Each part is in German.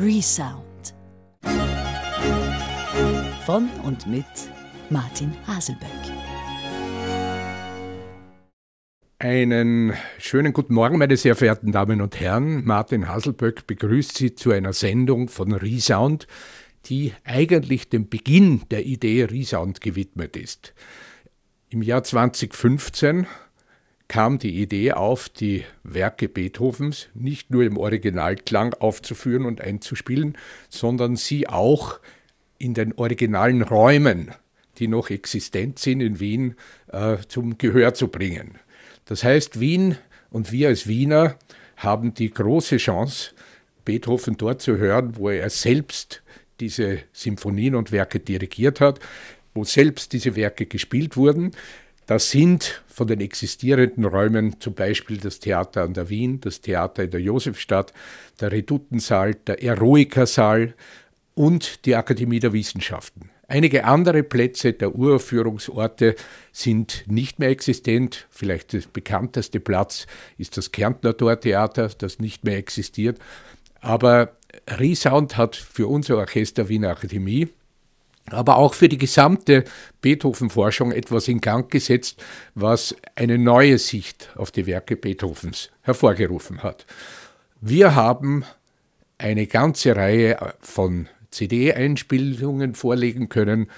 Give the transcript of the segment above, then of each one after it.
Resound. Von und mit Martin Haselböck. Einen schönen guten Morgen, meine sehr verehrten Damen und Herren. Martin Haselböck begrüßt Sie zu einer Sendung von Resound, die eigentlich dem Beginn der Idee Resound gewidmet ist. Im Jahr 2015 kam die Idee auf, die Werke Beethovens nicht nur im Originalklang aufzuführen und einzuspielen, sondern sie auch in den originalen Räumen, die noch existent sind in Wien, äh, zum Gehör zu bringen. Das heißt, Wien und wir als Wiener haben die große Chance, Beethoven dort zu hören, wo er selbst diese Symphonien und Werke dirigiert hat, wo selbst diese Werke gespielt wurden. Das sind von den existierenden Räumen zum Beispiel das Theater an der Wien, das Theater in der Josefstadt, der Redutensaal, der Eroikersaal und die Akademie der Wissenschaften. Einige andere Plätze der Uraufführungsorte sind nicht mehr existent. Vielleicht der bekannteste Platz ist das Kärntner Tortheater, das nicht mehr existiert. Aber Resound hat für unser Orchester Wiener Akademie aber auch für die gesamte Beethoven-Forschung etwas in Gang gesetzt, was eine neue Sicht auf die Werke Beethovens hervorgerufen hat. Wir haben eine ganze Reihe von CD-Einspielungen vorlegen können.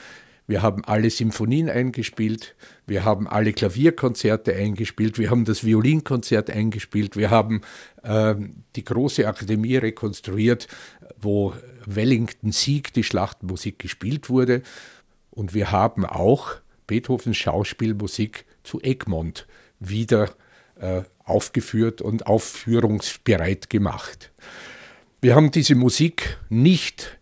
Wir haben alle Symphonien eingespielt, wir haben alle Klavierkonzerte eingespielt, wir haben das Violinkonzert eingespielt, wir haben äh, die große Akademie rekonstruiert, wo Wellington Sieg die Schlachtmusik gespielt wurde. Und wir haben auch Beethovens Schauspielmusik zu Egmont wieder äh, aufgeführt und aufführungsbereit gemacht. Wir haben diese Musik nicht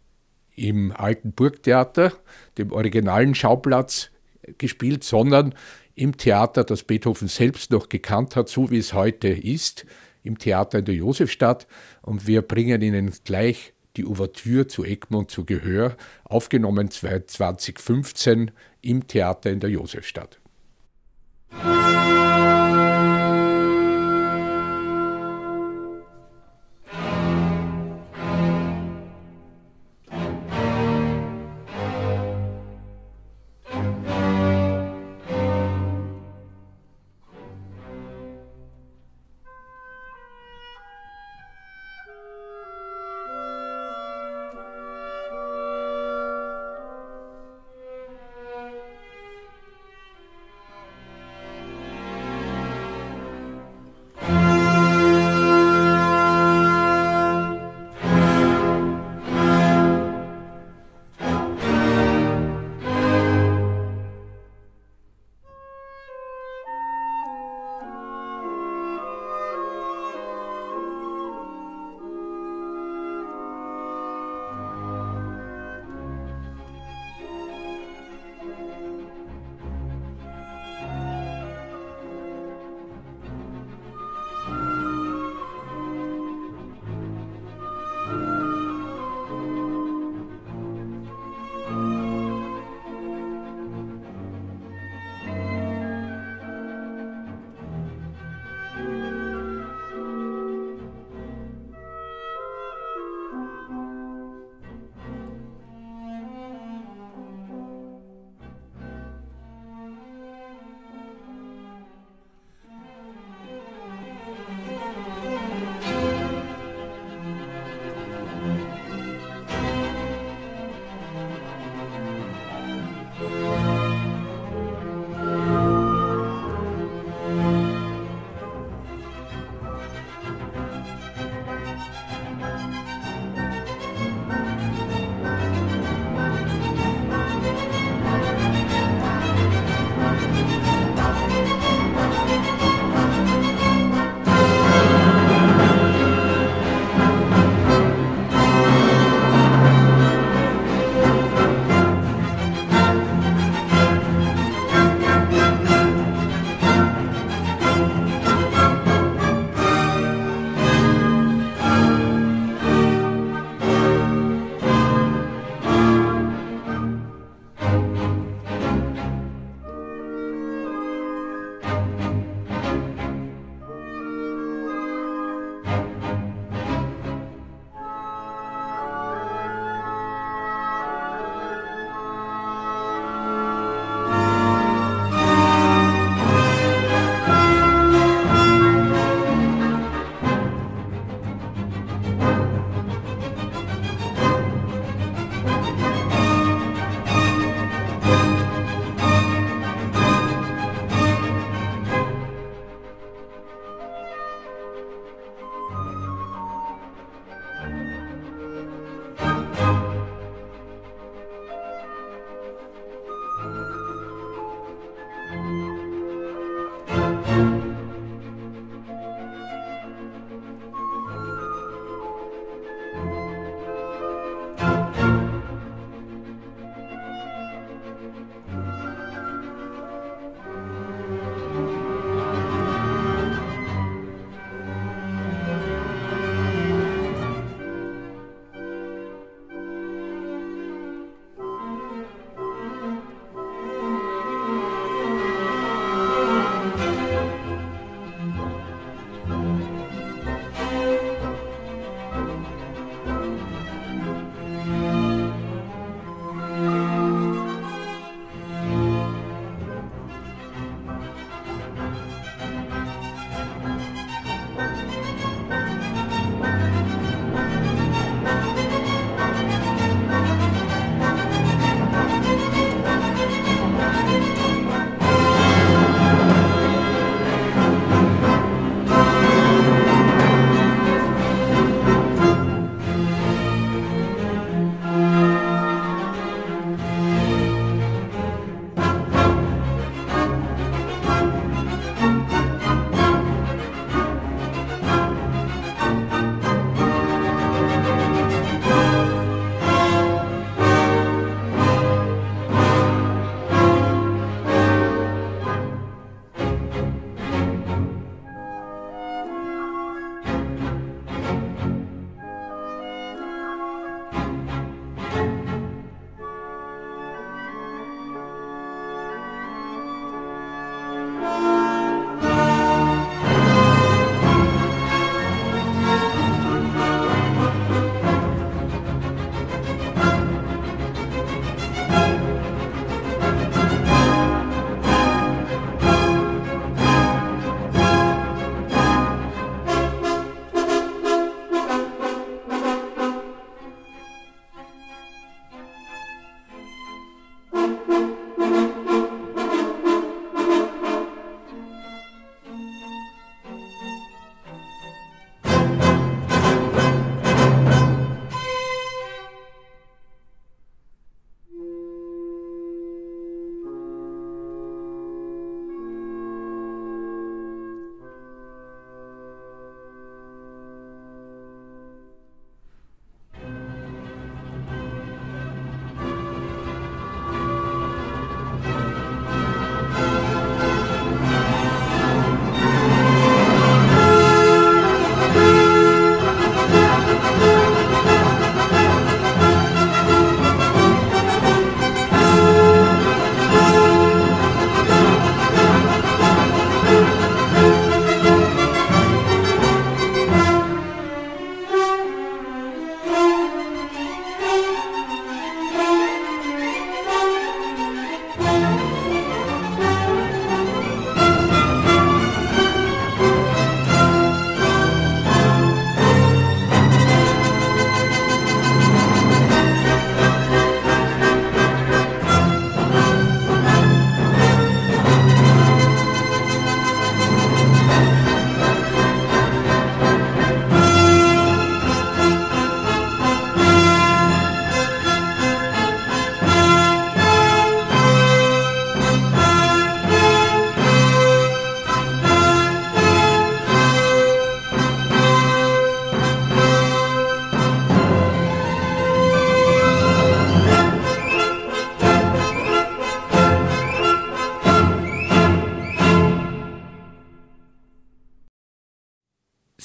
im alten Burgtheater, dem originalen Schauplatz, gespielt, sondern im Theater, das Beethoven selbst noch gekannt hat, so wie es heute ist, im Theater in der Josefstadt. Und wir bringen Ihnen gleich die Ouvertüre zu Egmont zu Gehör, aufgenommen 2015 im Theater in der Josefstadt.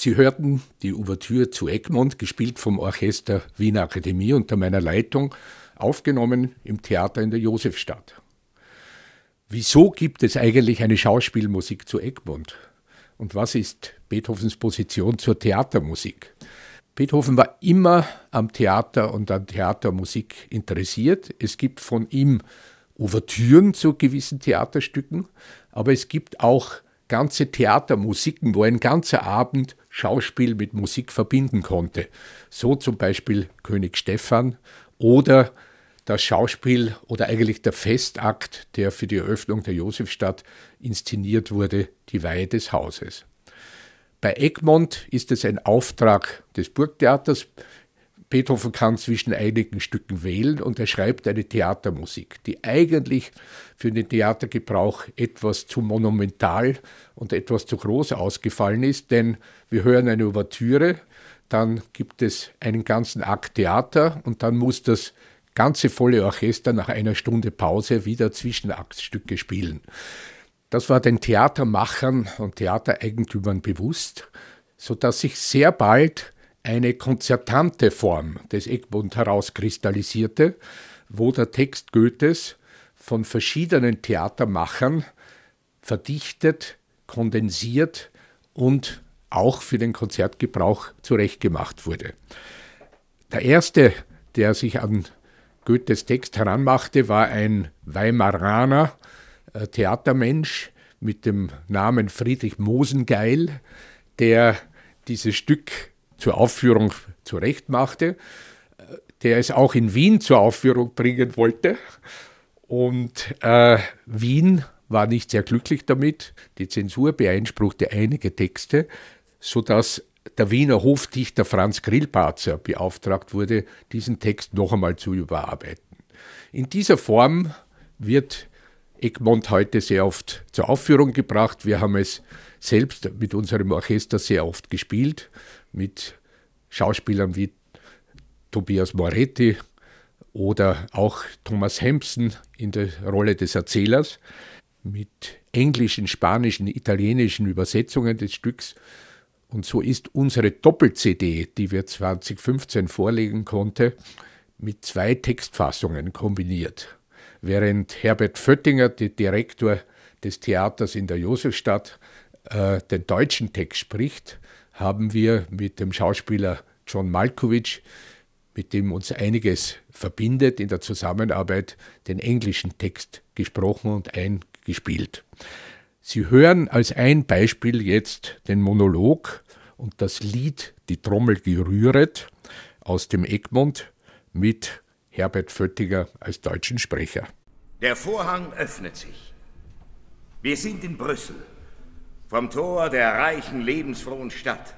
Sie hörten die Ouvertüre zu Egmont, gespielt vom Orchester Wiener Akademie unter meiner Leitung, aufgenommen im Theater in der Josefstadt. Wieso gibt es eigentlich eine Schauspielmusik zu Egmont? Und was ist Beethovens Position zur Theatermusik? Beethoven war immer am Theater und an Theatermusik interessiert. Es gibt von ihm Ouvertüren zu gewissen Theaterstücken, aber es gibt auch ganze Theatermusiken, wo ein ganzer Abend Schauspiel mit Musik verbinden konnte. So zum Beispiel König Stephan oder das Schauspiel oder eigentlich der Festakt, der für die Eröffnung der Josefstadt inszeniert wurde, die Weihe des Hauses. Bei Egmont ist es ein Auftrag des Burgtheaters. Beethoven kann zwischen einigen Stücken wählen und er schreibt eine Theatermusik, die eigentlich für den Theatergebrauch etwas zu monumental und etwas zu groß ausgefallen ist, denn wir hören eine Ouvertüre, dann gibt es einen ganzen Akt Theater und dann muss das ganze volle Orchester nach einer Stunde Pause wieder Zwischenaktstücke spielen. Das war den Theatermachern und Theatereigentümern bewusst, sodass sich sehr bald eine konzertante Form des Egmont herauskristallisierte, wo der Text Goethes von verschiedenen Theatermachern verdichtet, kondensiert und auch für den Konzertgebrauch zurechtgemacht wurde. Der erste, der sich an Goethes Text heranmachte, war ein Weimaraner äh, Theatermensch mit dem Namen Friedrich Mosengeil, der dieses Stück zur Aufführung zurechtmachte, äh, der es auch in Wien zur Aufführung bringen wollte. Und äh, Wien war nicht sehr glücklich damit. Die Zensur beeinspruchte einige Texte, sodass der Wiener Hofdichter Franz Grillparzer beauftragt wurde, diesen Text noch einmal zu überarbeiten. In dieser Form wird Egmont heute sehr oft zur Aufführung gebracht. Wir haben es selbst mit unserem Orchester sehr oft gespielt, mit Schauspielern wie Tobias Moretti oder auch Thomas Hempson in der Rolle des Erzählers, mit englischen, spanischen, italienischen Übersetzungen des Stücks und so ist unsere Doppel-CD, die wir 2015 vorlegen konnten, mit zwei Textfassungen kombiniert. Während Herbert Föttinger, der Direktor des Theaters in der Josefstadt, äh, den deutschen Text spricht, haben wir mit dem Schauspieler John Malkovich, mit dem uns einiges verbindet in der Zusammenarbeit, den englischen Text gesprochen und eingespielt. Sie hören als ein Beispiel jetzt den Monolog und das Lied Die Trommel gerühret aus dem Egmont mit Herbert Föttiger als deutschen Sprecher. Der Vorhang öffnet sich. Wir sind in Brüssel, vom Tor der reichen, lebensfrohen Stadt.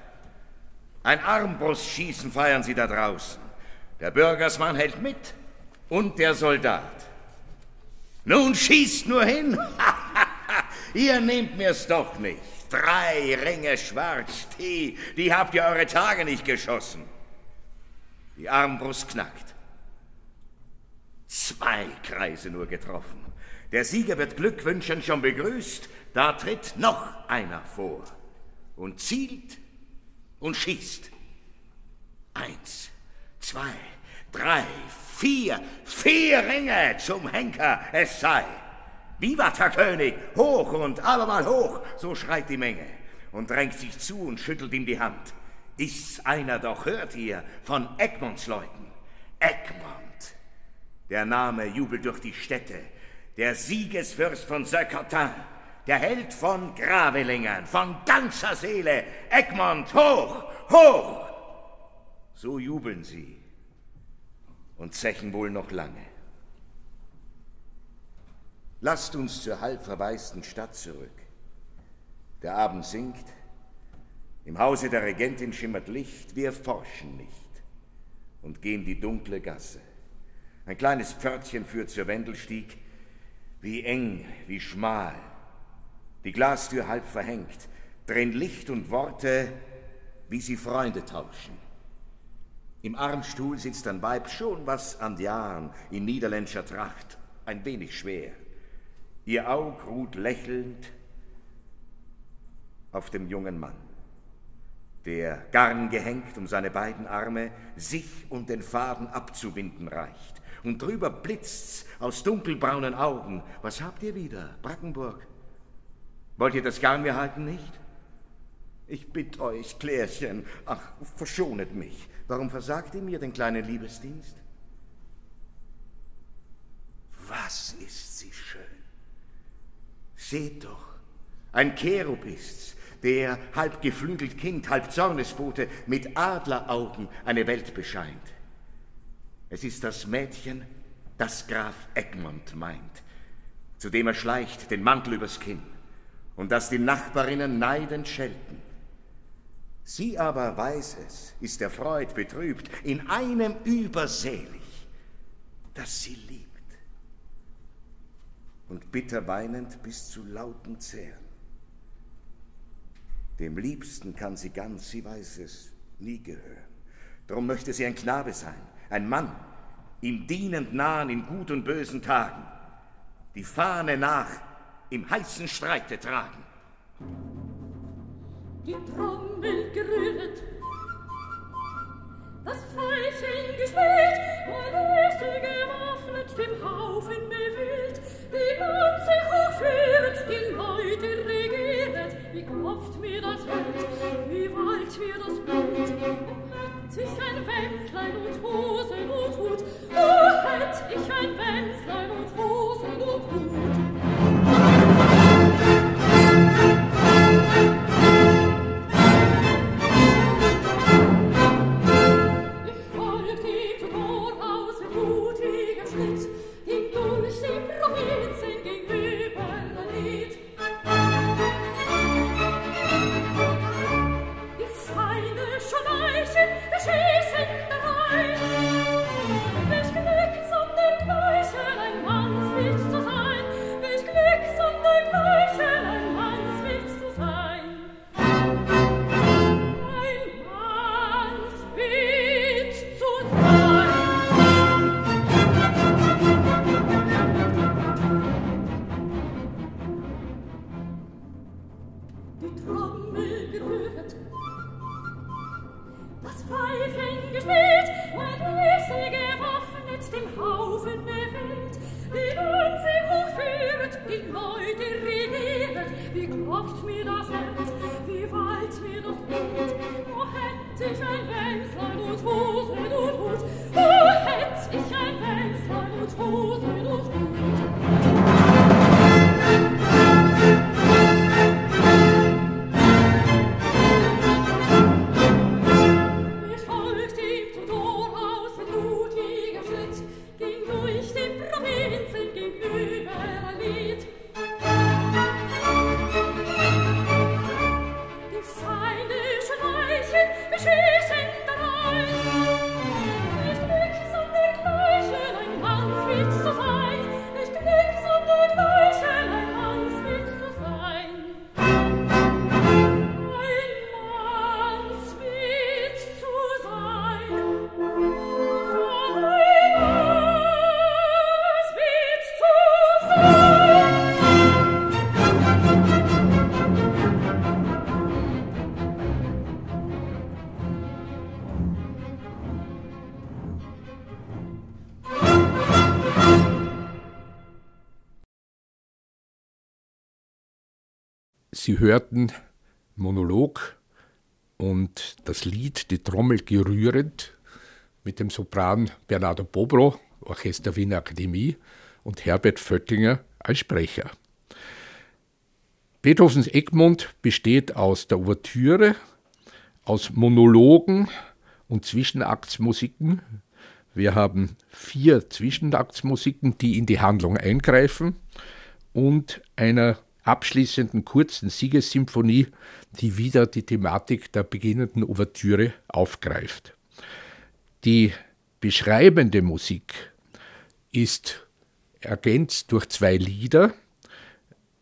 Ein Armbrustschießen feiern sie da draußen. Der Bürgersmann hält mit und der Soldat. Nun schießt nur hin. Ihr nehmt mir's doch nicht. Drei Ringe Schwarztee, die habt ihr eure Tage nicht geschossen. Die Armbrust knackt. Zwei Kreise nur getroffen. Der Sieger wird glückwünschend schon begrüßt. Da tritt noch einer vor und zielt und schießt. Eins, zwei, drei, vier, vier Ringe zum Henker es sei. Vivat, Herr König! Hoch und abermal hoch! So schreit die Menge und drängt sich zu und schüttelt ihm die Hand. Ist's einer doch, hört ihr, von Egmonts Leuten. Egmont! Der Name jubelt durch die Städte. Der Siegesfürst von Söckertin, der Held von Gravelingern, von ganzer Seele. Egmont, hoch, hoch! So jubeln sie und zechen wohl noch lange. Lasst uns zur halb verwaisten Stadt zurück. Der Abend sinkt, im Hause der Regentin schimmert Licht, wir forschen nicht und gehen die dunkle Gasse. Ein kleines Pförtchen führt zur Wendelstieg, wie eng, wie schmal. Die Glastür halb verhängt, drehen Licht und Worte, wie sie Freunde tauschen. Im Armstuhl sitzt ein Weib, schon was an Jahren, in niederländischer Tracht, ein wenig schwer. Ihr Aug ruht lächelnd auf dem jungen Mann. der Garn gehängt um seine beiden Arme, sich und den Faden abzubinden reicht. Und drüber blitzt's aus dunkelbraunen Augen. Was habt ihr wieder, Brackenburg? Wollt ihr das Garn mir halten nicht? Ich bitte euch, Klärchen, ach, verschonet mich. Warum versagt ihr mir den kleinen Liebesdienst? Was ist sie schön. Seht doch, ein Cherub ist's, der halb geflügelt Kind, halb Zornesbote mit Adleraugen eine Welt bescheint. Es ist das Mädchen, das Graf Egmont meint, zu dem er schleicht den Mantel übers Kinn und das die Nachbarinnen neidend schelten. Sie aber weiß es, ist der Freud betrübt, in einem überselig, dass sie liebt. Und bitter weinend bis zu lauten Zähren. Dem Liebsten kann sie ganz, sie weiß es, nie gehören. Darum möchte sie ein Knabe sein, ein Mann, ihm dienend nahen in gut und bösen Tagen, die Fahne nach im heißen Streite tragen. Die Trommel gerühret, das Pfeilchen gespielt, mein Öse gewaffnet, dem Haufen bewild, die Lanze hochführet, die Leute regiert, wie klopft mir das Herz, wie wallt mir das Blut, hätt ich ein Wänzlein und Hosen und Hut, oh, hätt ich ein Wänzlein und Hosen und Hut. Sie hörten Monolog und das Lied Die Trommel gerührend mit dem Sopran Bernardo Bobro, Orchester Wiener Akademie und Herbert Vöttinger als Sprecher. Beethovens Egmont besteht aus der Ouvertüre, aus Monologen und Zwischenaktsmusiken. Wir haben vier Zwischenaktsmusiken, die in die Handlung eingreifen und einer abschließenden kurzen Siegessymphonie, die wieder die Thematik der beginnenden Ouvertüre aufgreift. Die beschreibende Musik ist ergänzt durch zwei Lieder.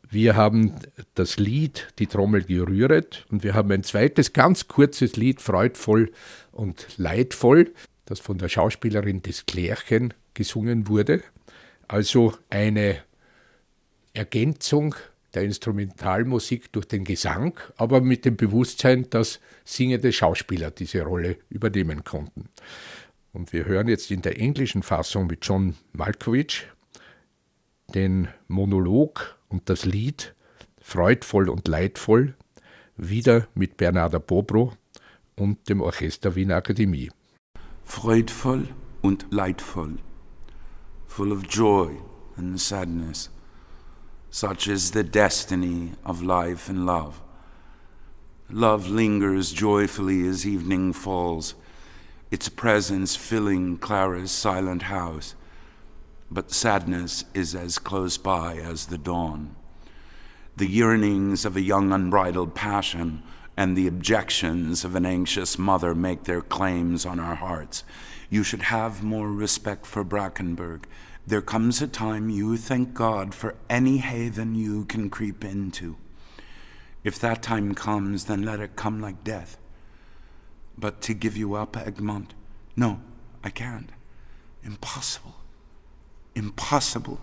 Wir haben das Lied Die Trommel gerühret und wir haben ein zweites ganz kurzes Lied, freudvoll und leidvoll, das von der Schauspielerin des Klärchen gesungen wurde. Also eine Ergänzung der Instrumentalmusik durch den Gesang, aber mit dem Bewusstsein, dass singende Schauspieler diese Rolle übernehmen konnten. Und wir hören jetzt in der englischen Fassung mit John Malkovich den Monolog und das Lied Freudvoll und Leidvoll wieder mit Bernarda Bobro und dem Orchester Wiener Akademie. Freudvoll und leidvoll, full of joy and sadness, such is the destiny of life and love. Love lingers joyfully as evening falls, its presence filling Clara's silent house, but sadness is as close by as the dawn. The yearnings of a young unbridled passion and the objections of an anxious mother make their claims on our hearts. You should have more respect for Brackenberg. There comes a time you thank God for any haven you can creep into. If that time comes, then let it come like death. But to give you up, Egmont, no, I can't. Impossible. Impossible.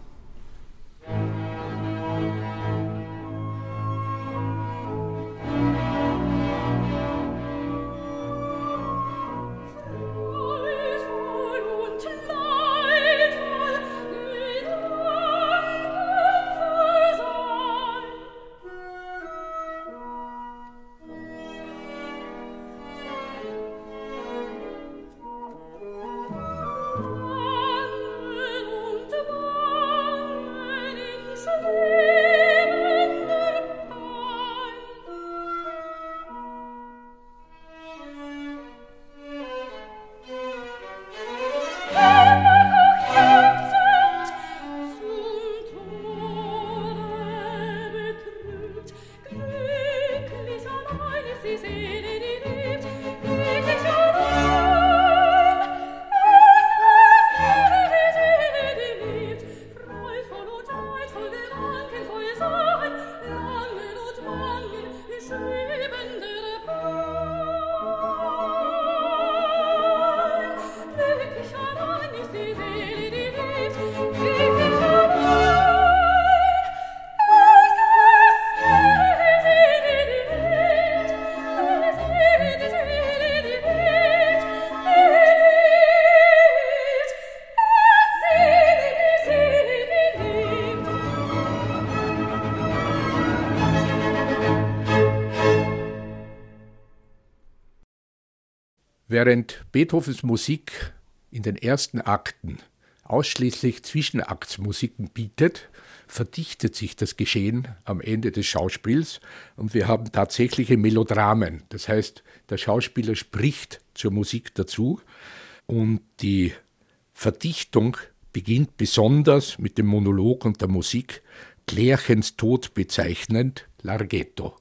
Während Beethovens Musik in den ersten Akten ausschließlich Zwischenaktsmusiken bietet, verdichtet sich das Geschehen am Ende des Schauspiels und wir haben tatsächliche Melodramen. Das heißt, der Schauspieler spricht zur Musik dazu und die Verdichtung beginnt besonders mit dem Monolog und der Musik, Klärchens Tod bezeichnend, Larghetto.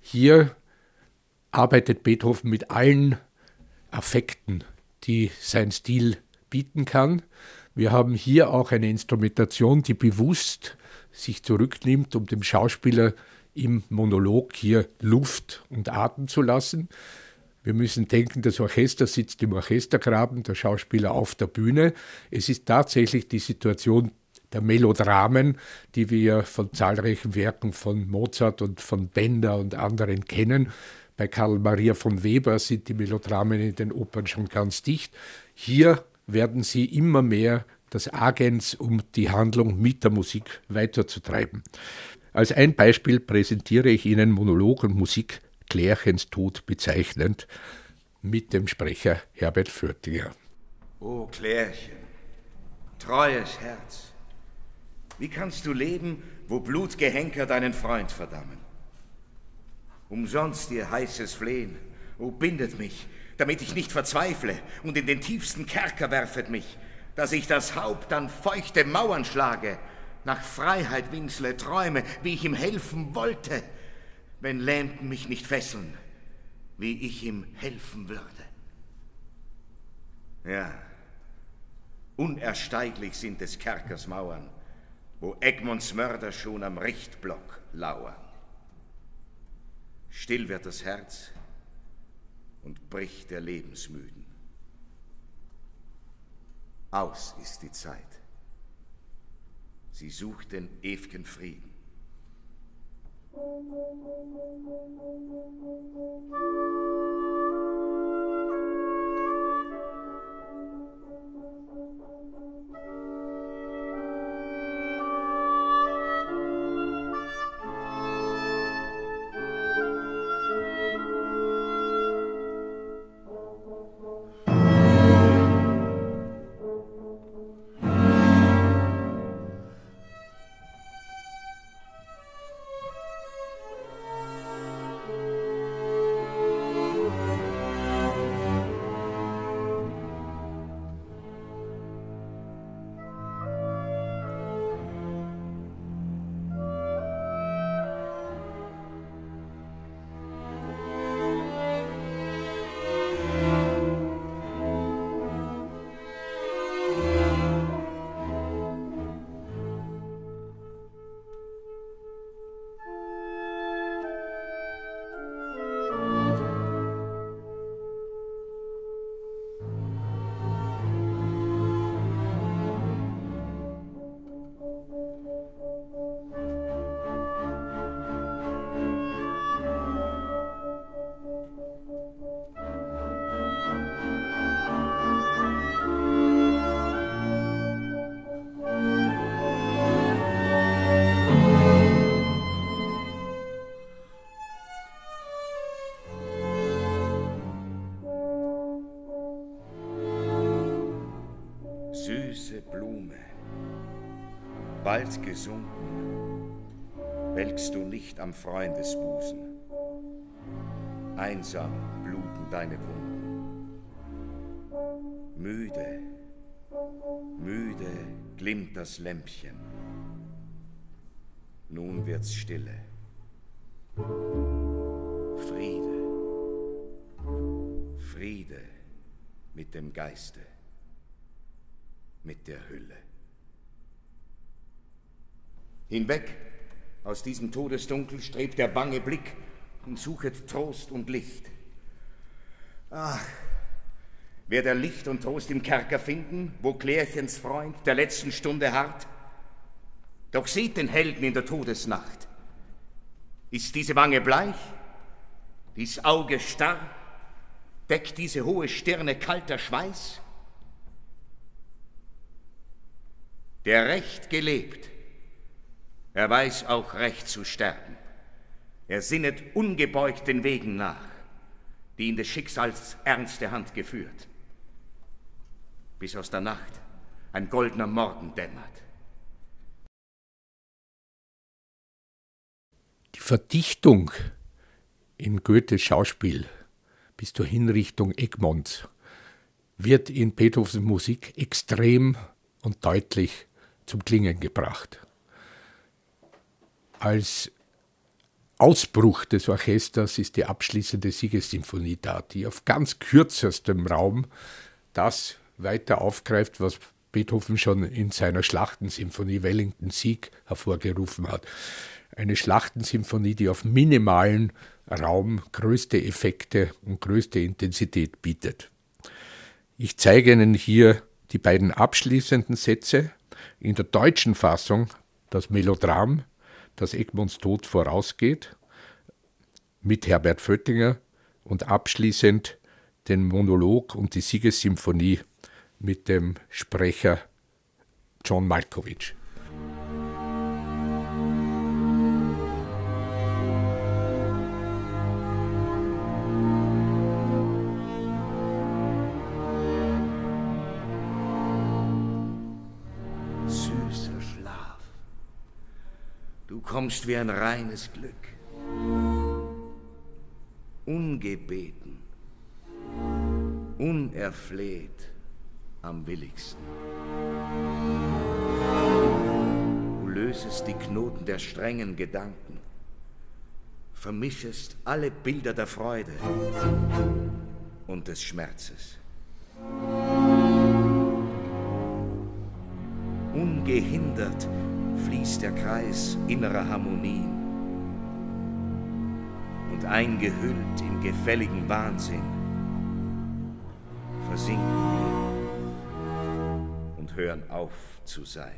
Hier arbeitet Beethoven mit allen Affekten, die sein Stil bieten kann. Wir haben hier auch eine Instrumentation, die bewusst sich zurücknimmt, um dem Schauspieler im Monolog hier Luft und Atem zu lassen. Wir müssen denken, das Orchester sitzt im Orchestergraben, der Schauspieler auf der Bühne. Es ist tatsächlich die Situation der Melodramen, die wir von zahlreichen Werken von Mozart und von Bender und anderen kennen. Bei Karl Maria von Weber sind die Melodramen in den Opern schon ganz dicht. Hier werden sie immer mehr das Agens, um die Handlung mit der Musik weiterzutreiben. Als ein Beispiel präsentiere ich Ihnen Monolog und Musik Klärchens Tod bezeichnend mit dem Sprecher Herbert Fürtiger. O Klärchen, treues Herz, wie kannst du leben, wo Blutgehenker deinen Freund verdammen? Umsonst ihr heißes Flehen, o bindet mich, damit ich nicht verzweifle und in den tiefsten Kerker werfet mich, dass ich das Haupt an feuchte Mauern schlage, nach Freiheit winsle, träume, wie ich ihm helfen wollte, wenn lähmten mich nicht Fesseln, wie ich ihm helfen würde. Ja, unersteiglich sind des Kerkers Mauern, wo Egmonts Mörder schon am Richtblock lauern. Still wird das Herz und bricht der Lebensmüden. Aus ist die Zeit. Sie sucht den ew'gen Frieden. bald gesunken, welkst du nicht am Freundesbusen. Einsam bluten deine Wunden. Müde, müde glimmt das Lämpchen. Nun wird's stille. Friede, Friede mit dem Geiste, mit der Hülle. Hinweg aus diesem Todesdunkel strebt der bange Blick und suchet Trost und Licht. Ach, wer der Licht und Trost im Kerker finden, wo Klärchens Freund der letzten Stunde harrt? Doch seht den Helden in der Todesnacht. Ist diese Wange bleich, dies Auge starr, deckt diese hohe Stirne kalter Schweiß? Der Recht gelebt, er weiß auch recht zu sterben. Er sinnet ungebeugt den Wegen nach, die in des Schicksals ernste Hand geführt, bis aus der Nacht ein goldener Morgen dämmert. Die Verdichtung in Goethes Schauspiel bis zur Hinrichtung Egmonts wird in Beethovens Musik extrem und deutlich zum Klingen gebracht als Ausbruch des Orchesters ist die abschließende Siegessymphonie da, die auf ganz kürzestem Raum das weiter aufgreift, was Beethoven schon in seiner Schlachtensymphonie Wellington Sieg hervorgerufen hat. Eine Schlachtensymphonie, die auf minimalen Raum größte Effekte und größte Intensität bietet. Ich zeige Ihnen hier die beiden abschließenden Sätze. In der deutschen Fassung das Melodram dass Egmonts Tod vorausgeht, mit Herbert Föttinger und abschließend den Monolog und die Siegessymphonie mit dem Sprecher John Malkovich. Kommst wie ein reines Glück. Ungebeten, unerfleht am willigsten. Du lösest die Knoten der strengen Gedanken, vermischest alle Bilder der Freude und des Schmerzes. Ungehindert fließt der Kreis innerer Harmonien. Und eingehüllt in gefälligen Wahnsinn versinken und hören auf zu sein.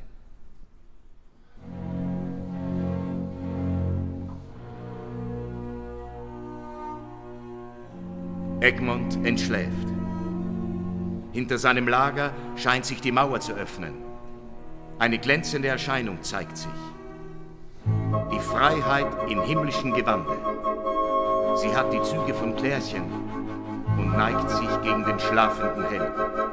Egmont entschläft. Hinter seinem Lager scheint sich die Mauer zu öffnen. Eine glänzende Erscheinung zeigt sich. Die Freiheit im himmlischen Gewande. Sie hat die Züge von Klärchen und neigt sich gegen den schlafenden Helden.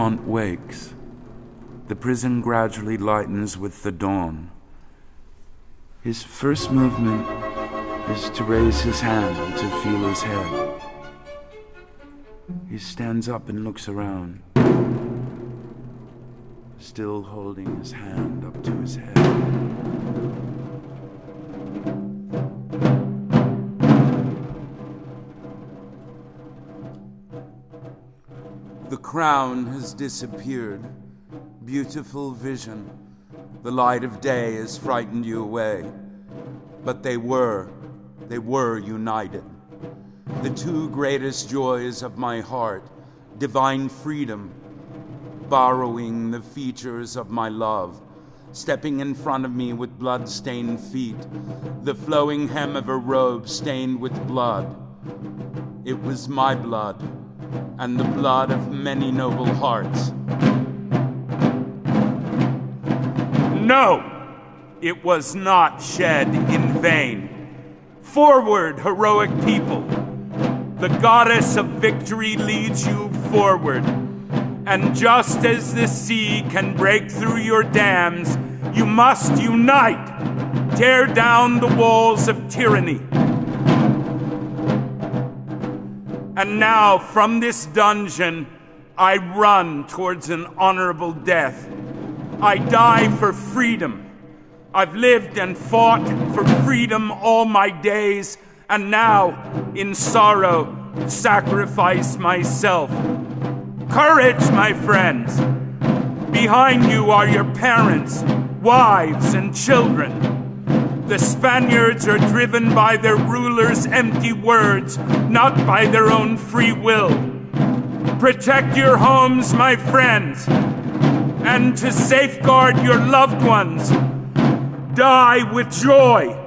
Egmont wakes. The prison gradually lightens with the dawn. His first movement is to raise his hand to feel his head. He stands up and looks around, still holding his hand up to his head. The crown has disappeared. Beautiful vision. The light of day has frightened you away. But they were, they were united. The two greatest joys of my heart divine freedom, borrowing the features of my love, stepping in front of me with blood stained feet, the flowing hem of her robe stained with blood. It was my blood and the blood of many noble hearts. No, it was not shed in vain. Forward, heroic people. The goddess of victory leads you forward. And just as the sea can break through your dams, you must unite, tear down the walls of tyranny. And now, from this dungeon, I run towards an honorable death. I die for freedom. I've lived and fought for freedom all my days, and now, in sorrow, sacrifice myself. Courage, my friends! Behind you are your parents, wives, and children. The Spaniards are driven by their rulers' empty words, not by their own free will. protect your homes, my friends, and to safeguard your loved ones. Die with joy.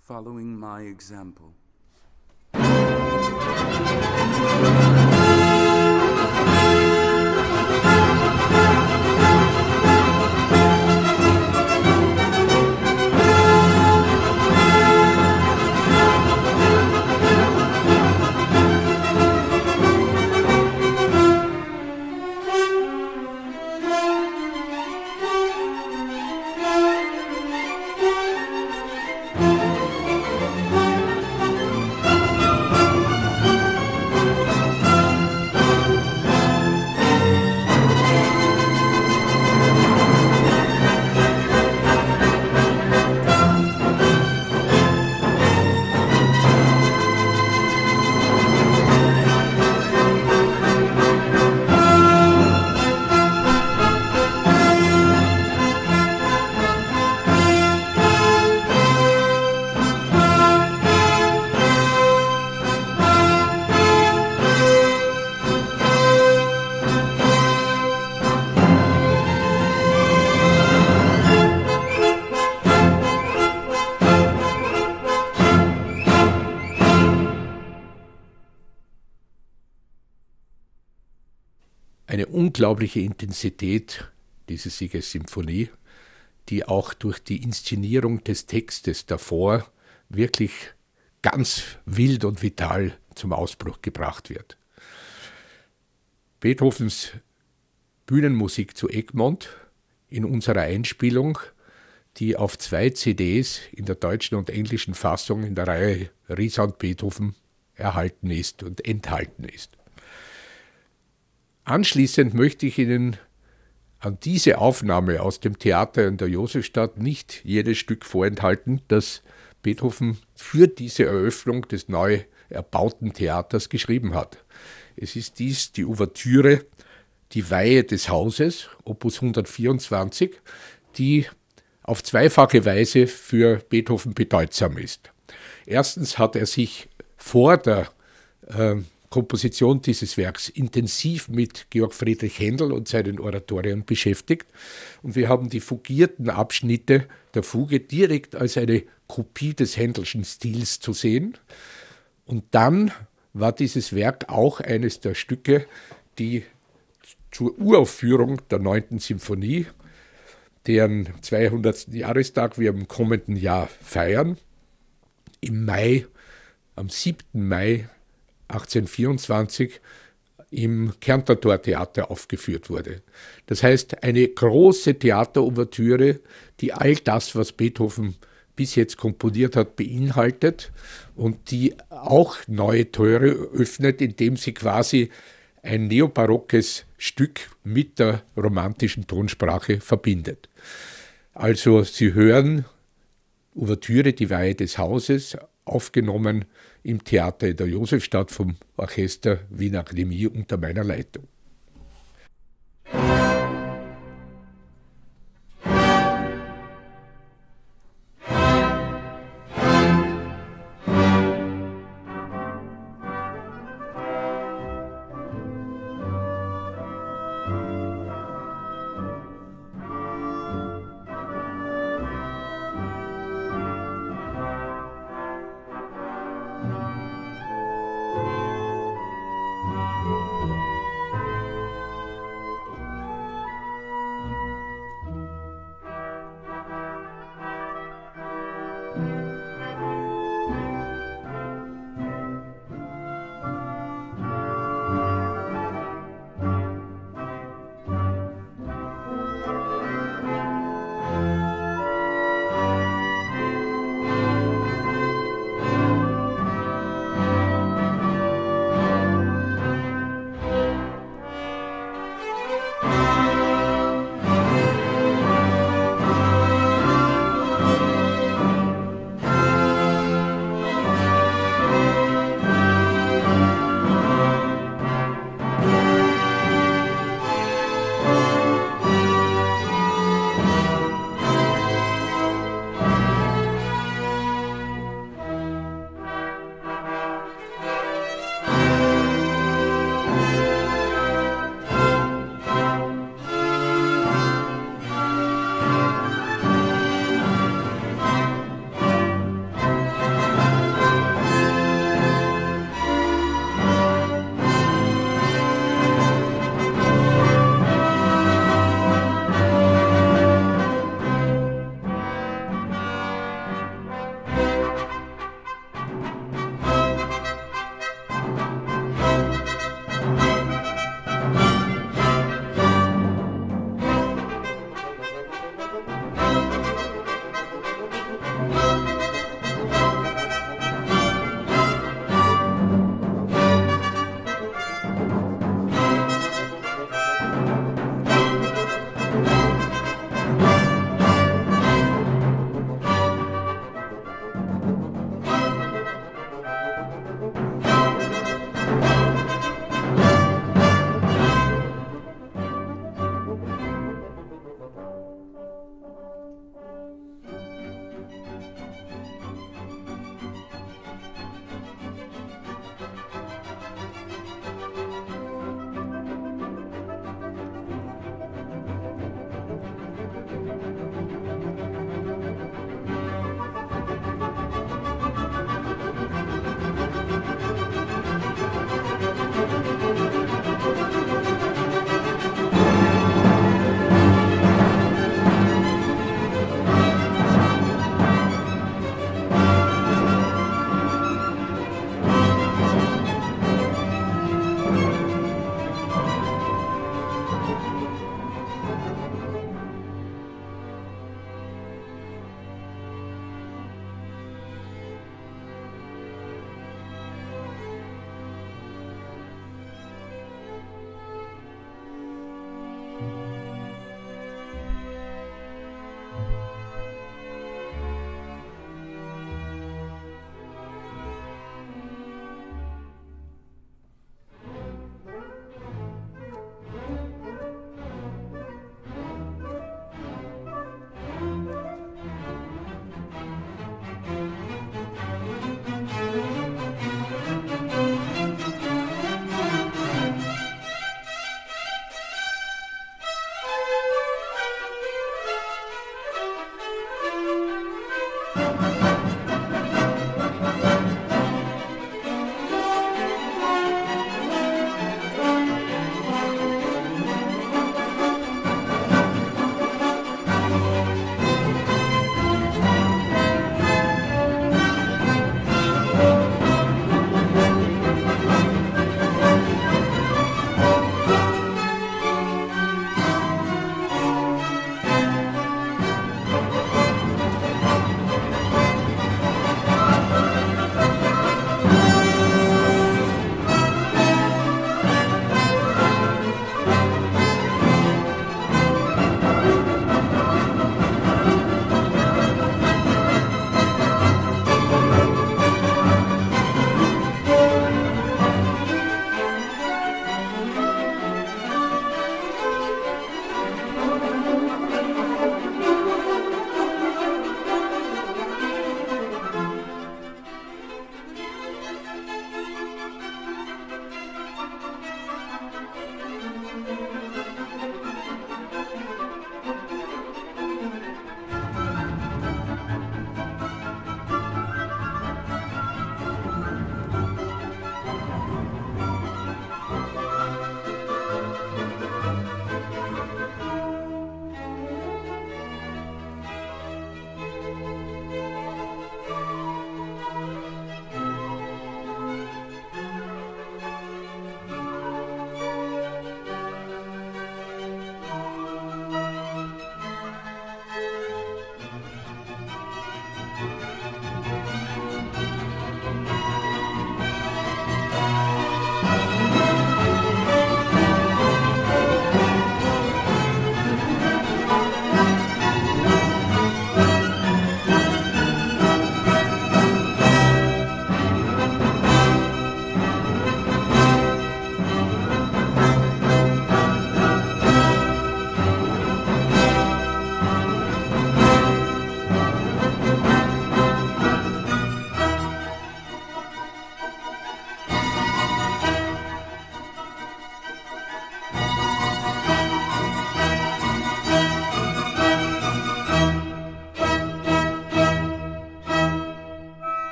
Following my example. Eine unglaubliche Intensität, diese Siegessymphonie, die auch durch die Inszenierung des Textes davor wirklich ganz wild und vital zum Ausbruch gebracht wird. Beethovens Bühnenmusik zu Egmont in unserer Einspielung, die auf zwei CDs in der deutschen und englischen Fassung in der Reihe Riesound Beethoven erhalten ist und enthalten ist. Anschließend möchte ich Ihnen an diese Aufnahme aus dem Theater in der Josefstadt nicht jedes Stück vorenthalten, das Beethoven für diese Eröffnung des neu erbauten Theaters geschrieben hat. Es ist dies die Ouvertüre Die Weihe des Hauses, Opus 124, die auf zweifache Weise für Beethoven bedeutsam ist. Erstens hat er sich vor der äh, Komposition dieses Werks intensiv mit Georg Friedrich Händel und seinen Oratorien beschäftigt. Und wir haben die fugierten Abschnitte der Fuge direkt als eine Kopie des Händelschen Stils zu sehen. Und dann war dieses Werk auch eines der Stücke, die zur Uraufführung der 9. Symphonie, deren 200. Jahrestag wir im kommenden Jahr feiern, im Mai, am 7. Mai 1824 im Kärnter Tortheater aufgeführt wurde. Das heißt, eine große Theaterouvertüre, die all das, was Beethoven bis jetzt komponiert hat, beinhaltet und die auch neue Tore öffnet, indem sie quasi ein neobarockes Stück mit der romantischen Tonsprache verbindet. Also Sie hören Ouvertüre, die Weihe des Hauses, aufgenommen im Theater in der Josefstadt vom Orchester Wiener Akademie unter meiner Leitung.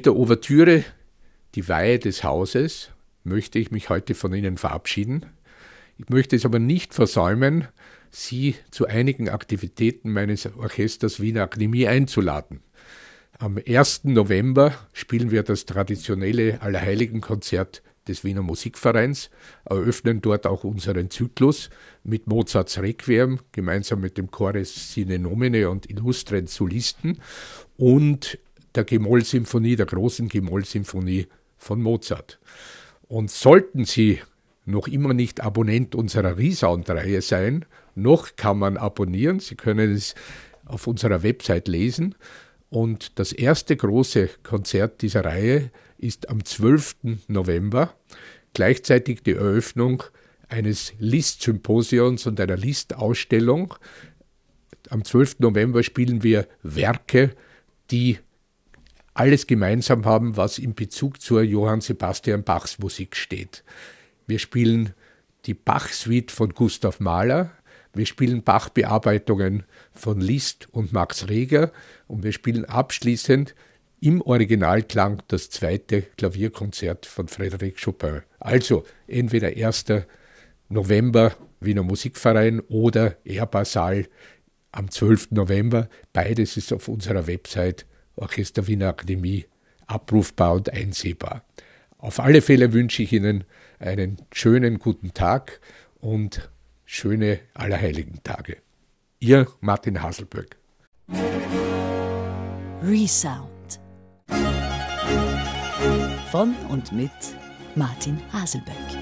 Mit der Ouvertüre Die Weihe des Hauses möchte ich mich heute von Ihnen verabschieden. Ich möchte es aber nicht versäumen, Sie zu einigen Aktivitäten meines Orchesters Wiener Akademie einzuladen. Am 1. November spielen wir das traditionelle Allerheiligenkonzert des Wiener Musikvereins, eröffnen dort auch unseren Zyklus mit Mozarts Requiem, gemeinsam mit dem Chores Sine Nomine und illustren Solisten und der G-Moll-Symphonie, der großen G-Moll-Symphonie von Mozart. Und sollten Sie noch immer nicht Abonnent unserer Resound-Reihe sein, noch kann man abonnieren. Sie können es auf unserer Website lesen. Und das erste große Konzert dieser Reihe ist am 12. November, gleichzeitig die Eröffnung eines List-Symposions und einer List-Ausstellung. Am 12. November spielen wir Werke, die alles gemeinsam haben, was in Bezug zur Johann Sebastian Bachs Musik steht. Wir spielen die Bach-Suite von Gustav Mahler, wir spielen Bach-Bearbeitungen von Liszt und Max Reger und wir spielen abschließend im Originalklang das zweite Klavierkonzert von Frédéric Chopin. Also entweder 1. November Wiener Musikverein oder Erbasal am 12. November. Beides ist auf unserer Website Orchester Wiener Akademie abrufbar und einsehbar. Auf alle Fälle wünsche ich Ihnen einen schönen guten Tag und schöne Allerheiligen Tage. Ihr Martin Haselböck. Resound. Von und mit Martin Haselböck.